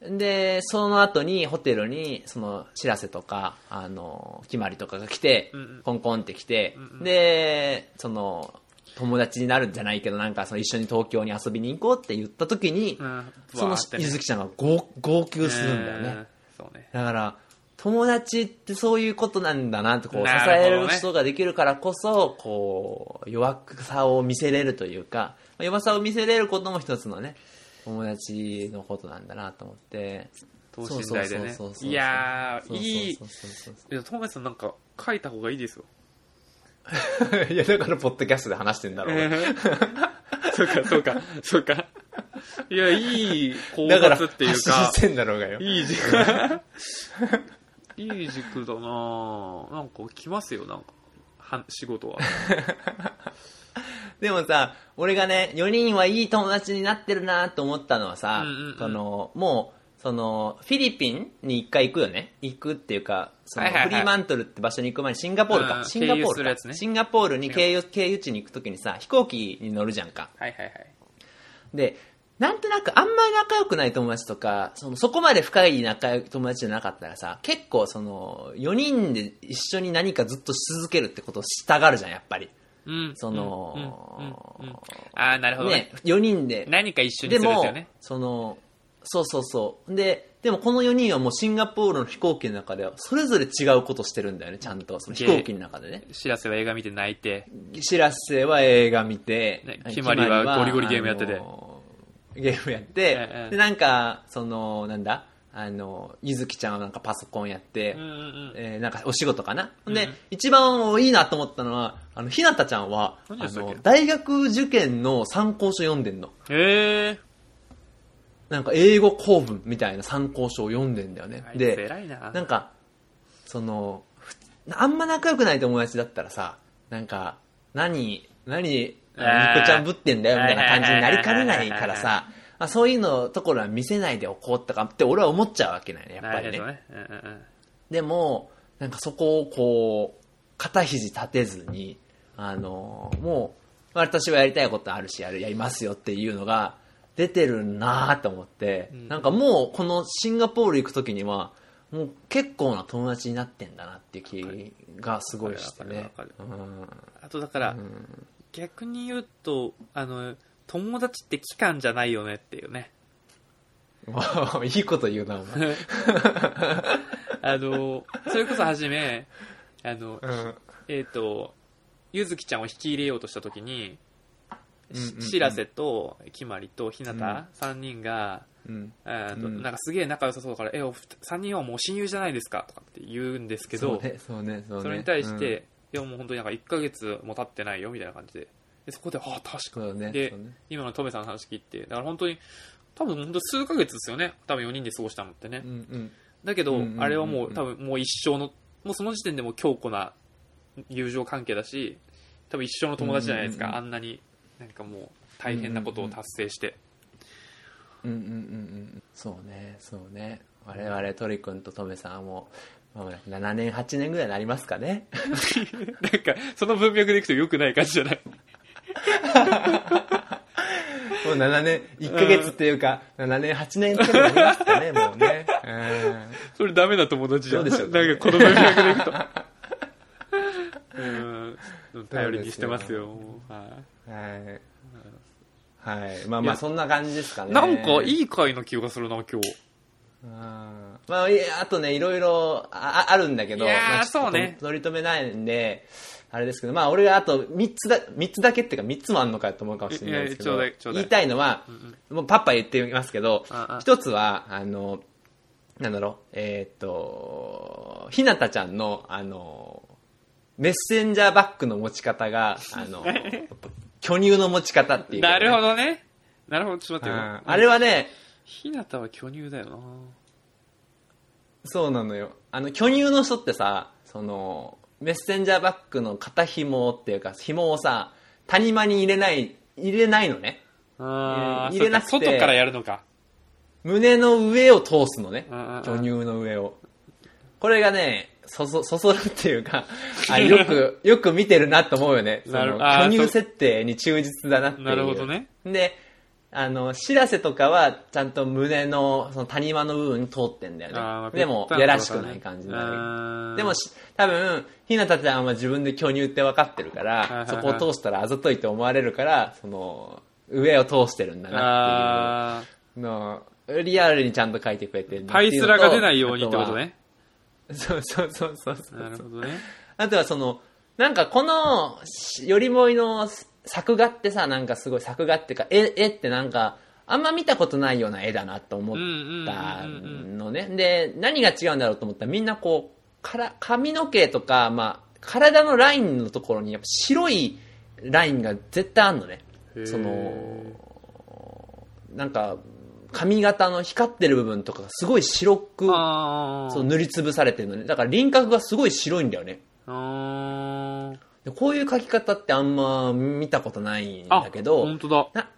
で、その後にホテルに、その、知らせとか、あの、決まりとかが来て、うんうん。コンコンって来て、うんうん。で、その、友達になるんじゃないけど、なんかその一緒に東京に遊びに行こうって言った時に、うん。そのゆずきちゃんが号号泣するんだよね。うんそうね。だから、友達ってそういうことなんだなって、こう、支える人ができるからこそ、こう、弱さを見せれるというか、まあ弱さを見せれることも一つのね、友達のことなんだなと思って。等身大でねいやー、いい。そうそうそういや、トメさんなんか書いた方がいいですよ。いや、だから、ポッドキャストで話してんだろう。そうか、そうか、そうか。いや、いい考察っていうかし、てんだろうがよ。いい軸。いい軸だなぁなんか来ますよ、なんか。は仕事は。でもさ、俺がね、4人はいい友達になってるなと思ったのはさ、うんうんうんその、もう、その、フィリピンに一回行くよね。行くっていうか、その、はいはいはいフリーマントルって場所に行く前にシンガポールか。うんシンガポールシンガポールに経由、経由地に行くときにさ、飛行機に乗るじゃんか。はいはいはい。で、なんとなくあんまり仲良くない友達とか、そのそこまで深い仲良い友達じゃなかったらさ、結構その、4人で一緒に何かずっとし続けるってことをしたがるじゃん、やっぱり。うん。そのああ、なるほどねね。、4人で。何か一緒にですもるんですよね。、その、そうそうそう。で、でもこの4人はもうシンガポールの飛行機の中ではそれぞれ違うことしてるんだよね、ちゃんと。その飛行機の中でね。しらせは映画見て泣いて、しらせは映画見て、ねひまりはゴリゴリゲームやっててあのゲームやって、ええで、なんか、その、なんだ、あの、ゆずきちゃんはなんかパソコンやって、うんうんうん。えーなんかお仕事かな、うんで、一番いいなと思ったのは、あの、ひなたちゃんは、あの、大学受験の参考書読んでんの。へえ。なんか英語公文みたいな参考書を読んでんだよねで、な。なんか、その、ふあんま仲良くない友達だったらさ、なんか、何、何、ニコちゃんぶってんだよみたいな感じになりかねないからさ、まあ、そういうのところは見せないでおこうとかって俺は思っちゃうわけないね、やっぱりね。ね。うんうんうん。でも、なんかそこをこう、肩肘立てずに、あの、もう、私はやりたいことあるし、やる、やりますよっていうのが出てるなぁと思って、んなんかもうこのシンガポール行くときには、もう結構な友達になってんだなっていう気がすごいしてね。うんあとだから、逆に言うと、あの、友達って期間じゃないよねっていうね。いいこと言うな、お前。あの、それこそ初め、あの、うんえっ、と、ゆずきちゃんを引き入れようとしたときに、うんうんうんしらせときまりとひなた、3人が、うんえーとうんなんかすげえ仲良さそうだから、え、お二3人はもう親友じゃないですかとかって言うんですけど、そうね、ね、ね。それに対して、いやもう本当になんか1ヶ月も経ってないよみたいな感じで、でそこで、ああ、確かに。ねでね今のトメさんの話聞いて、だから本当に、多分本当数ヶ月ですよね。多分4人で過ごしたのってね。うんうんだけど、うんうんうんうんあれはもう多分もう一生の、もうその時点でもう強固な友情関係だし、多分一生の友達じゃないですか。うんうんあんなになんかもう大変なことを達成して。うんうんうんうんそうねそうね我々トリ君とトメさんもまもなく7年8年ぐらいになりますかね なんか、その文脈でいくと良くない感じじゃない？もう7年1ヶ月っていうか、7年8年くらいになりますかねもうね。うん。それダメな友達じゃん。どうでしょなんかこの文脈でいくと。うん、頼りにしてますよ。はいはい。はい。まあまあそんな感じですかね。なんかいい回の気がするな、今日。うん。まあ、あとね、いろいろああるんだけど、まあそうね。取り留めないんで、あれですけど、まあ、俺があと3つだ、三つだけっていうか3つもあんのかと思うかもしれないですけど言いたいのは、もうパッパ言ってみますけど一つは、あの、なんだろう、えーっと、ひなたちゃんの、あの、メッセンジャーバッグの持ち方が、あの、巨乳の持ち方っていうかね、なるほどね。なるほど、ちょっと待ってよ。うんあれはね、ひなたは巨乳だよな。そうなのよ。あの、巨乳の人ってさ、その、メッセンジャーバッグの肩紐っていうか、紐をさ、谷間に入れない、入れないのね。あー入れなくてそっか外からやるのか。胸の上を通すのねうんうんうん。巨乳の上を。これがね、そそ、そそるっていうか、あよく、よく見てるなと思うよね。そなるのあー巨乳設定に忠実だなっていう。なるほどね。で、あの、しらせとかは、ちゃんと胸の、その谷間の部分に通ってんだよね。でも、やらしくない感じになる。でもし、多分、ひなたちゃんは自分で巨乳って分かってるから、いそこを通したらあざといって思われるから、その、上を通してるんだなあっていうのを、リアルにちゃんと書いてくれてるーパイスラが出ないようにってこと。ね。あとはそうそうそうそうなるほどね。あとはその、なんかこの、しよりもいの作画ってさ、なんかすごい作画っていうか、絵、絵ってなんか、あんま見たことないような絵だなと思ったのね。で、何が違うんだろうと思ったらみんなこう、から髪の毛とか、まあ、体のラインのところにやっぱ白いラインが絶対あんのね。その、なんか、髪型の光ってる部分とかがすごい白く、そう塗りつぶされてるのね。だから輪郭がすごい白いんだよね。あーでこういう描き方ってあんま見たことないんあだけど、本当だ。な、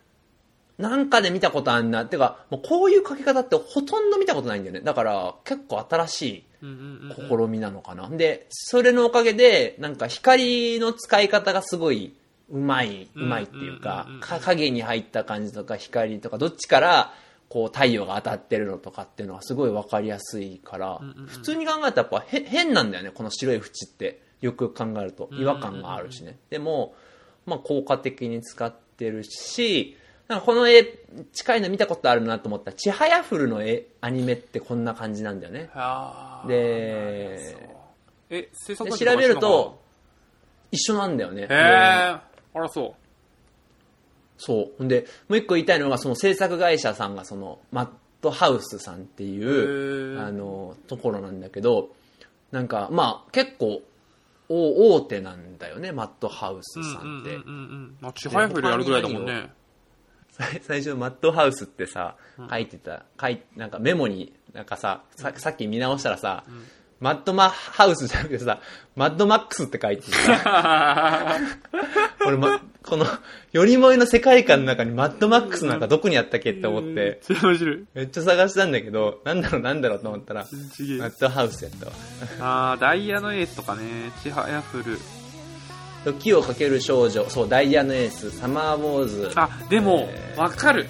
なんかで見たことあんな。てか、もうこういう描き方ってほとんど見たことないんだよね。だから結構新しい試みなのかな。で、それのおかげで、なんか光の使い方がすごいうまい、うまいっていうか影に入った感じとか光とか、どっちから、こう太陽が当たってるのとかっていうのはすごい分かりやすいから、普通に考えたらやっぱへ変なんだよね、この白い縁って。よくよく考えると。違和感があるしね。でも、まあ効果的に使ってるし、なんかこの絵、近いの見たことあるなと思ったら、ちはやふるの絵、アニメってこんな感じなんだよね。で、え制作調べると、一緒なんだよね。へえあらそそう。ほんで、もう一個言いたいのが、その制作会社さんが、その、マットハウスさんっていう、あの、ところなんだけど、なんか、まあ、結構、大大手なんだよね、マットハウスうさんって。うんうんうんうんまあちはやふるやるぐらいだもんね。最 最初、マットハウスってさ、書いてた、書いなんかメモに、なんかさ、ささっき見直したらさ、マッドマハウスじゃなくてさ、マッドマックスって書いててさ、俺、ま、この、よりもいの世界観の中にマッドマックスなんかどこにあったっけって思って、めっちゃ面白い。めっちゃ探したんだけど、なんだろうなんだろうと思ったら、マッドハウスやったわ。あーダイヤのエースとかね。ちはやふる。時をかける少女、そう、ダイヤのエース、サマーウォーズ。あでもえー。わかる。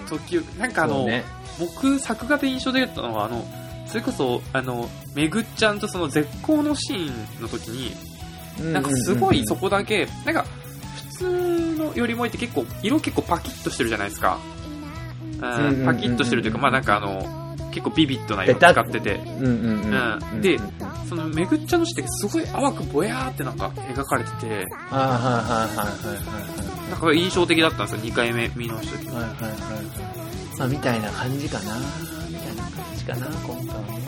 うん。時々なんかあの、ね。僕作画で印象的だったのはあのそれこそあのめぐっちゃんとその絶好のシーンの時になんかすごいそこだけなんか普通のよりもいって結構色結構パキッとしてるじゃないですか。うん。パキッとしてるというかまあなんかあの結構ビビッドな色使って。てでそのめぐっちゃんのシーンってすごい淡くぼやーってなんか描かれてて。ああはいはいはいはいなんか印象的だったんですよ2回目見直した時はいはいはいはい。まあみたいな感じかなじかな今回はね。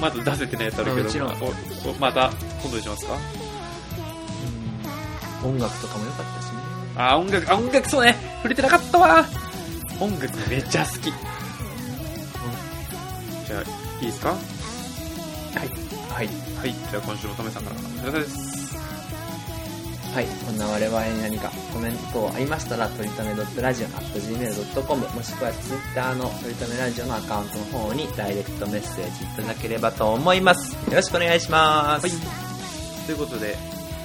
まだ出せてないやつあるけど。もちろん。おおまた今度にしますか？うん。音楽とかも良かったしね。あ音楽あ音楽そうね。触れてなかったわ。音楽めっちゃ好き。じゃあいいですか？ははい。い。じゃあ今週もトメさんからお疲れ様ですはい。こんな我々に何かコメント等ありましたらとりため .radio.gmail.com もしくは Twitter のとりためラジオのアカウントの方にダイレクトメッセージいただければと思います。よろしくお願いします、はい。ということで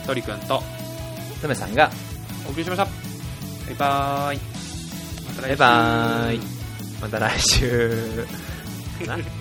トリくんととめさんがお送りしました。バイバーイ。また来週。バイバーイ。また来週